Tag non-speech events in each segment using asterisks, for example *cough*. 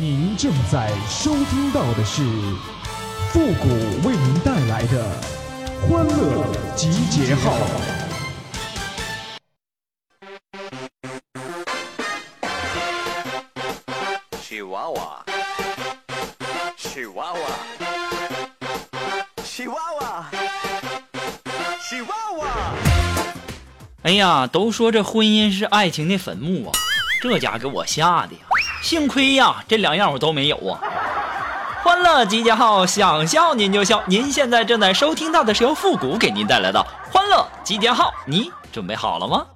您正在收听到的是复古为您带来的欢乐集结号。chihuahua chihuahua chihuahua chihuahua 哎呀，都说这婚姻是爱情的坟墓啊，这家给我吓的呀！幸亏呀，这两样我都没有啊。欢乐集结号，想笑您就笑。您现在正在收听到的是由复古给您带来的欢乐集结号，你准备好了吗？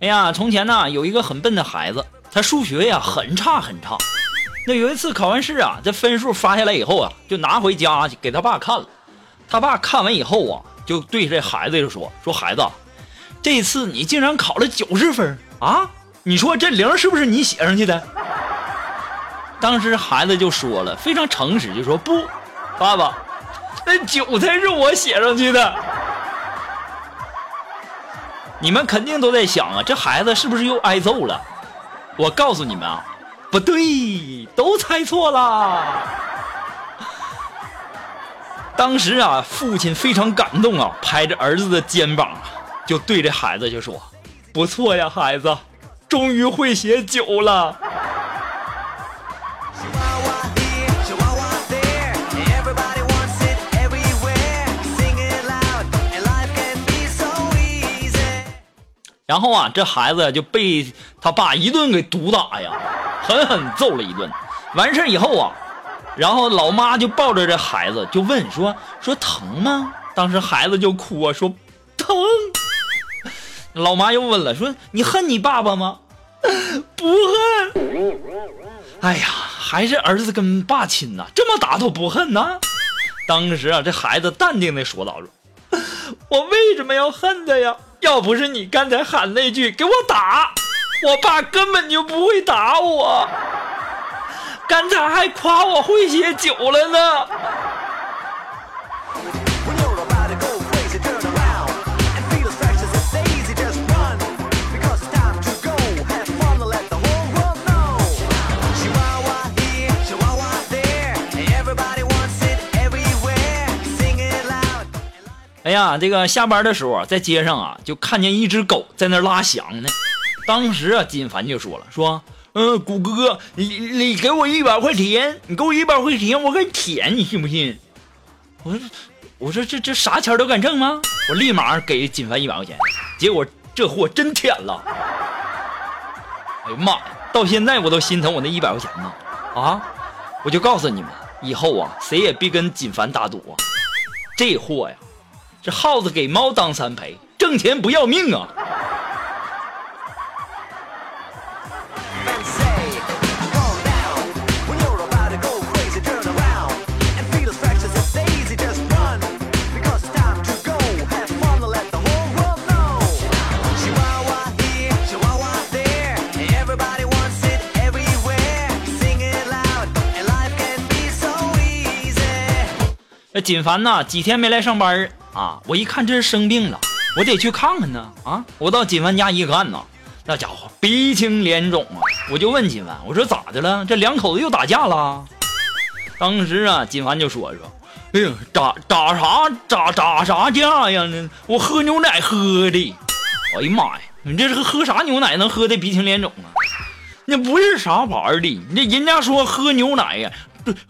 哎呀，从前呢有一个很笨的孩子，他数学呀很差很差。那有一次考完试啊，这分数发下来以后啊，就拿回家给他爸看了。他爸看完以后啊，就对这孩子就说：“说孩子，这次你竟然考了九十分啊！你说这零是不是你写上去的？”当时孩子就说了，非常诚实，就说：“不，爸爸，那九才是我写上去的。”你们肯定都在想啊，这孩子是不是又挨揍了？我告诉你们啊，不对，都猜错了。当时啊，父亲非常感动啊，拍着儿子的肩膀，就对着孩子就说：“不错呀，孩子，终于会写酒了。”然后啊，这孩子就被他爸一顿给毒打呀。狠狠揍了一顿。完事以后啊，然后老妈就抱着这孩子就问说说疼吗？当时孩子就哭啊，说疼。老妈又问了，说你恨你爸爸吗？不恨。哎呀，还是儿子跟爸亲呐，这么打都不恨呐。当时啊，这孩子淡定的说道说。我为什么要恨他呀？要不是你刚才喊那句给我打，我爸根本就不会打我，刚才还夸我会写酒了呢。哎呀，这个下班的时候啊，在街上啊，就看见一只狗在那拉翔呢。当时啊，金凡就说了，说，嗯、谷哥，你你给我一百块钱，你给我一百块钱，我敢舔，你信不信？我说，我说这这啥钱都敢挣吗？我立马给金凡一百块钱，结果这货真舔了。哎呀妈呀！到现在我都心疼我那一百块钱呢。啊！我就告诉你们，以后啊，谁也别跟金凡打赌啊。这货呀，这耗子给猫当三陪，挣钱不要命啊！锦凡呐，几天没来上班啊，我一看这是生病了，我得去看看呢啊！我到锦凡家一看呐，那家伙鼻青脸肿啊！我就问锦凡，我说咋的了？这两口子又打架了？当时啊，锦凡就说说，哎呀，打打啥打打啥架呀？我喝牛奶喝的。哎呀妈呀，你这是喝啥牛奶能喝的鼻青脸肿啊？那不是啥玩意儿的，那人家说喝牛奶呀，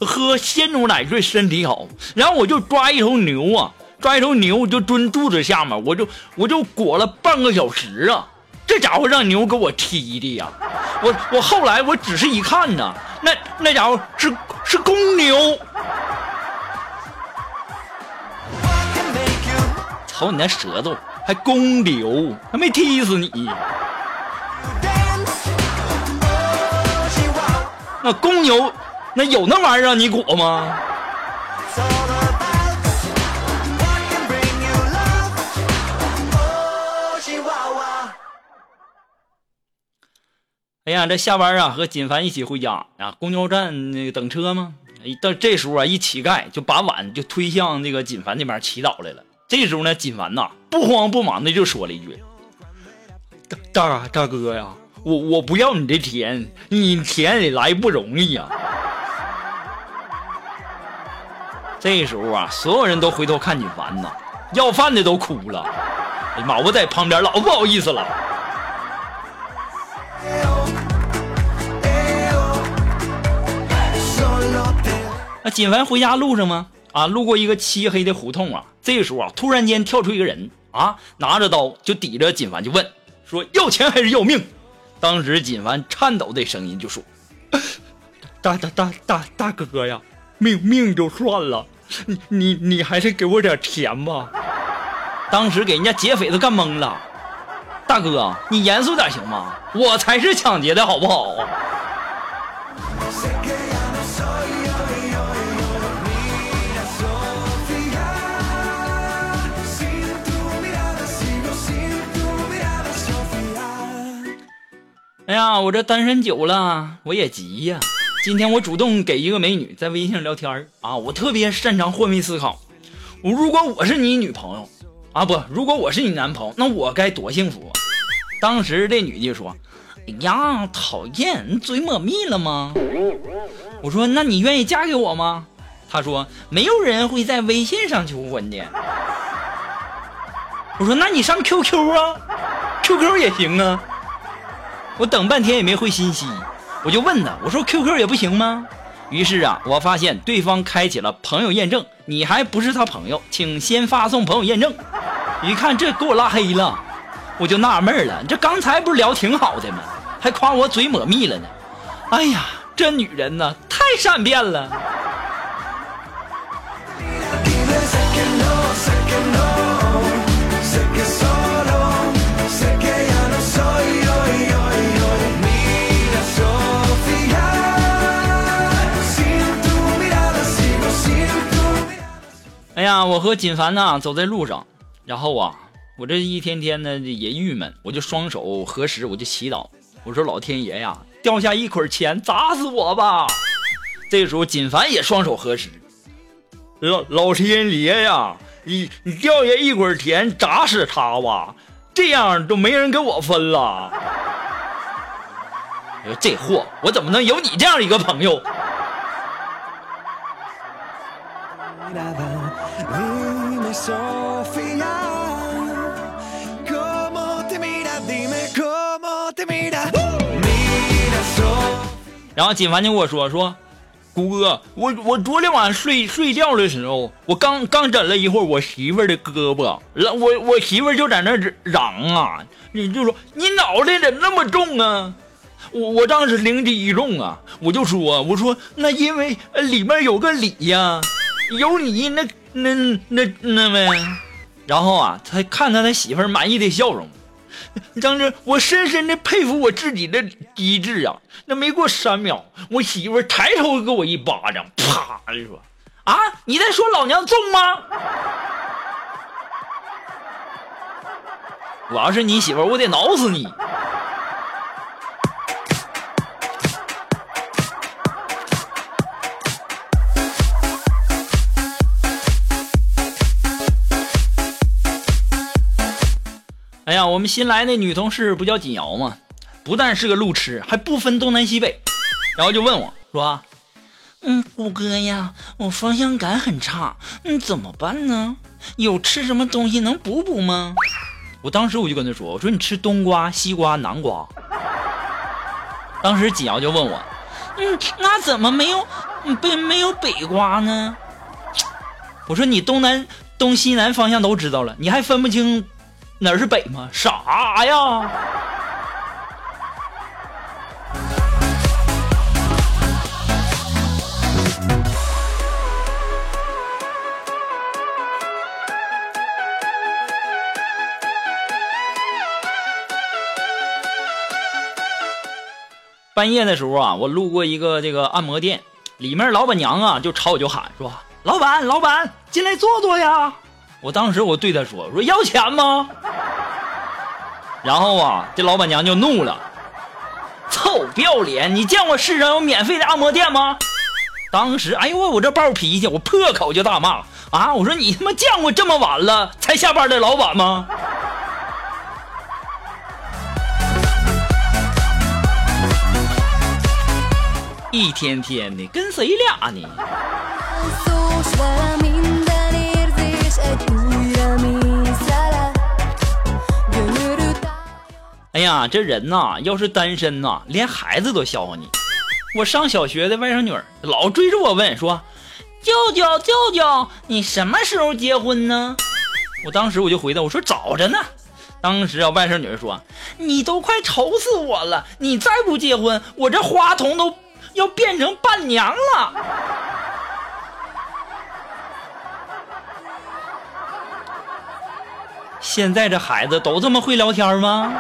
喝鲜牛奶对身体好。然后我就抓一头牛啊，抓一头牛就蹲肚子下面，我就我就裹了半个小时啊。这家伙让牛给我踢的呀！我我后来我只是一看呢，那那家伙是是公牛，瞅你那舌头，还公牛，还没踢死你。那公牛，那有那玩意儿让你裹吗？哎呀，这下班啊，和锦凡一起回家啊，公交站那个等车吗，到这时候啊，一乞丐就把碗就推向那个锦凡那边祈祷来了。这时候呢，锦凡呐不慌不忙的就说了一句：“大大大哥呀，我我不要你的田，你田里来不容易呀。”这时候啊，所有人都回头看锦凡呐，要饭的都哭了。哎呀妈，我在旁边老不好意思了。那锦凡回家路上吗？啊，路过一个漆黑的胡同啊。这个时候啊，突然间跳出一个人啊，拿着刀就抵着锦凡就问说：“要钱还是要命？”当时锦凡颤抖的声音就说：“ *laughs* 大大大大大哥呀，命命就算了，你你你还是给我点钱吧。”当时给人家劫匪都干懵了。大哥，你严肃点行吗？我才是抢劫的好不好？哎呀，我这单身久了，我也急呀。今天我主动给一个美女在微信上聊天啊，我特别擅长换位思考。我如果我是你女朋友啊，不，如果我是你男朋友，那我该多幸福。当时这女的说：“哎呀，讨厌，你嘴抹蜜了吗？”我说：“那你愿意嫁给我吗？”她说：“没有人会在微信上求婚的。”我说：“那你上 QQ 啊，QQ 也行啊。”我等半天也没回信息，我就问他，我说 QQ 也不行吗？于是啊，我发现对方开启了朋友验证，你还不是他朋友，请先发送朋友验证。一看这给我拉黑了，我就纳闷了，这刚才不是聊挺好的吗？还夸我嘴抹蜜了呢。哎呀，这女人呐，太善变了。呀，我和锦凡呢走在路上，然后啊，我这一天天的也郁闷，我就双手合十，我就祈祷，我说老天爷呀，掉下一捆钱砸死我吧！这时候锦凡也双手合十，老老天爷呀，你你掉下一捆钱砸死他吧，这样都没人跟我分了。哎呦，这货，我怎么能有你这样一个朋友？然后锦凡就跟我说说，谷哥，我我昨天晚上睡睡觉的时候，我刚刚枕了一会儿我媳妇儿的胳膊，然我我媳妇儿就在那嚷啊，你就说你脑袋怎么那么重啊？我我当时灵机一动啊，我就说我说那因为里面有个李呀，有你那那那那呗。然后啊，他看他他媳妇儿满意的笑容。当时我深深的佩服我自己的机智啊！那没过三秒，我媳妇抬头给我一巴掌，啪就说：“啊，你在说老娘重吗？*laughs* 我要是你媳妇，我得挠死你！”我们新来那女同事不叫锦瑶吗？不但是个路痴，还不分东南西北，然后就问我说：“嗯，虎哥呀，我方向感很差，嗯，怎么办呢？有吃什么东西能补补吗？”我当时我就跟他说：“我说你吃冬瓜、西瓜、南瓜。”当时锦瑶就问我：“嗯，那怎么没有北没有北瓜呢？”我说：“你东南东西南方向都知道了，你还分不清？”哪是北吗？啥呀？半夜的时候啊，我路过一个这个按摩店，里面老板娘啊就朝我就喊说：“老板，老板，进来坐坐呀。”我当时我对他说：“说要钱吗？”然后啊，这老板娘就怒了：“臭不要脸！你见过世上有免费的按摩店吗？当时，哎呦我我这暴脾气，我破口就大骂啊！我说你他妈见过这么晚了才下班的老板吗？一天天的跟谁俩呢？哎呀，这人呐，要是单身呐，连孩子都笑话你。我上小学的外甥女儿老追着我问说：“舅舅，舅舅，你什么时候结婚呢？”我当时我就回答我说：“找着呢。”当时啊，外甥女儿说：“你都快愁死我了，你再不结婚，我这花童都要变成伴娘了。”现在这孩子都这么会聊天吗？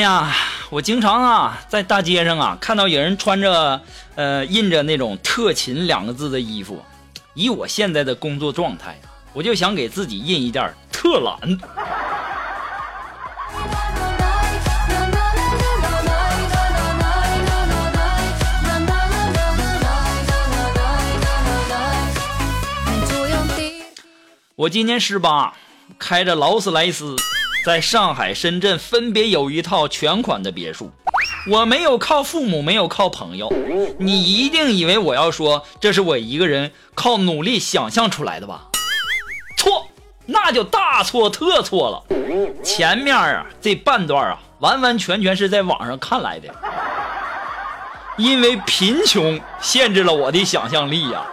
呀，我经常啊在大街上啊看到有人穿着呃印着那种“特勤”两个字的衣服，以我现在的工作状态啊，我就想给自己印一件“特懒”。我今年十八，开着劳斯莱斯，在上海、深圳分别有一套全款的别墅。我没有靠父母，没有靠朋友，你一定以为我要说这是我一个人靠努力想象出来的吧？错，那就大错特错了。前面啊这半段啊，完完全全是在网上看来的，因为贫穷限制了我的想象力呀、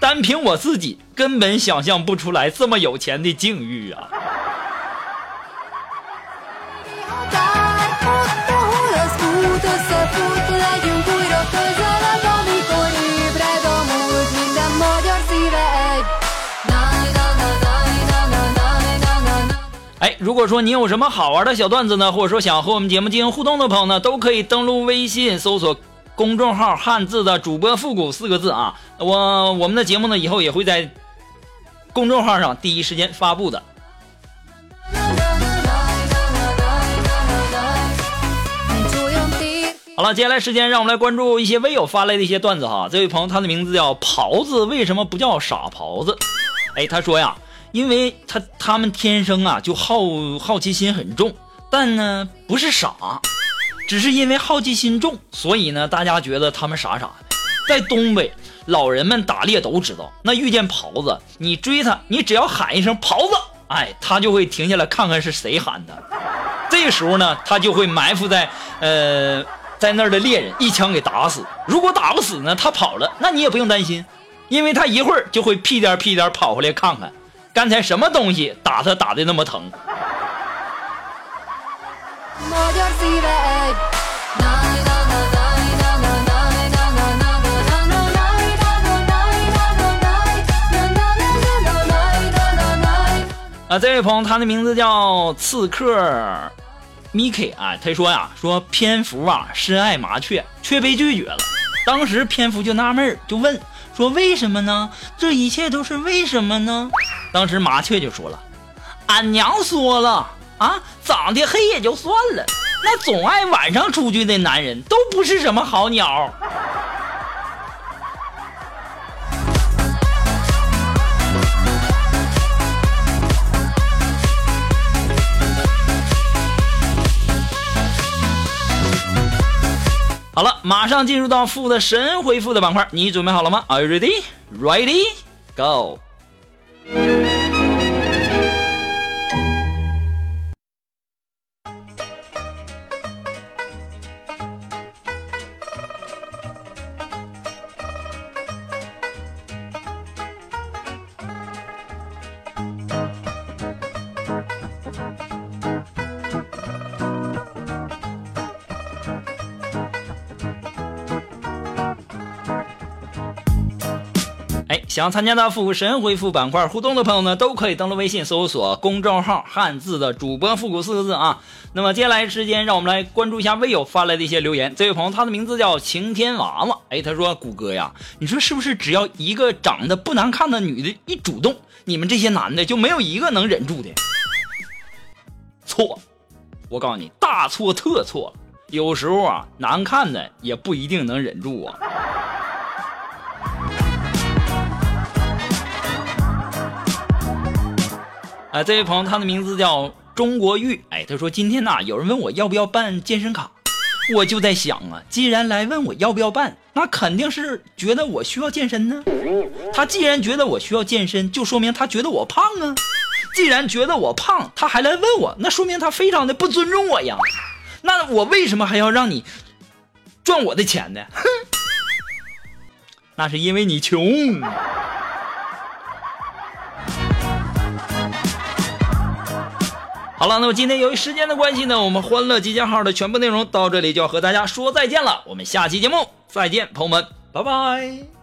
单凭我自己根本想象不出来这么有钱的境遇啊！如果说你有什么好玩的小段子呢，或者说想和我们节目进行互动的朋友呢，都可以登录微信搜索公众号“汉字的主播复古”四个字啊。我我们的节目呢，以后也会在公众号上第一时间发布的。好了，接下来时间让我们来关注一些微友发来的一些段子哈。这位朋友他的名字叫狍子，为什么不叫傻狍子？哎，他说呀，因为他他们天生啊就好好奇心很重，但呢不是傻，只是因为好奇心重，所以呢大家觉得他们傻傻的。在东北，老人们打猎都知道，那遇见狍子，你追他，你只要喊一声狍子，哎，他就会停下来看看是谁喊的。这时候呢，他就会埋伏在呃在那儿的猎人一枪给打死。如果打不死呢，他跑了，那你也不用担心，因为他一会儿就会屁颠屁颠跑回来看看，刚才什么东西打他打的那么疼？啊这位朋友他的名字叫刺客 miki 啊他说呀说蝙蝠啊深爱麻雀却被拒绝了。当时蝙蝠就纳闷就问说为什么呢？这一切都是为什么呢？当时麻雀就说了，俺娘说了啊，长得黑也就算了，那总爱晚上出去的男人都不是什么好鸟。好了，马上进入到负的神回复的板块，你准备好了吗？Are you ready? Ready? Go! 想参加的复古神回复板块互动的朋友呢，都可以登录微信搜索公众号“汉字的主播复古”四个字啊。那么接下来时间，让我们来关注一下微友发来的一些留言。这位朋友他的名字叫晴天娃娃，哎，他说：“谷歌呀，你说是不是？只要一个长得不难看的女的一主动，你们这些男的就没有一个能忍住的？”错，我告诉你，大错特错了。有时候啊，难看的也不一定能忍住啊。啊，这位朋友，他的名字叫中国玉。哎，他说今天呐、有人问我要不要办健身卡，我就在想啊，既然来问我要不要办，那肯定是觉得我需要健身呢。他既然觉得我需要健身，就说明他觉得我胖啊。既然觉得我胖，他还来问我，那说明他非常的不尊重我呀。那我为什么还要让你赚我的钱呢？哼，*laughs* 那是因为你穷。好了，那么今天由于时间的关系呢，我们欢乐集结号的全部内容到这里就要和大家说再见了。我们下期节目再见，朋友们，拜拜。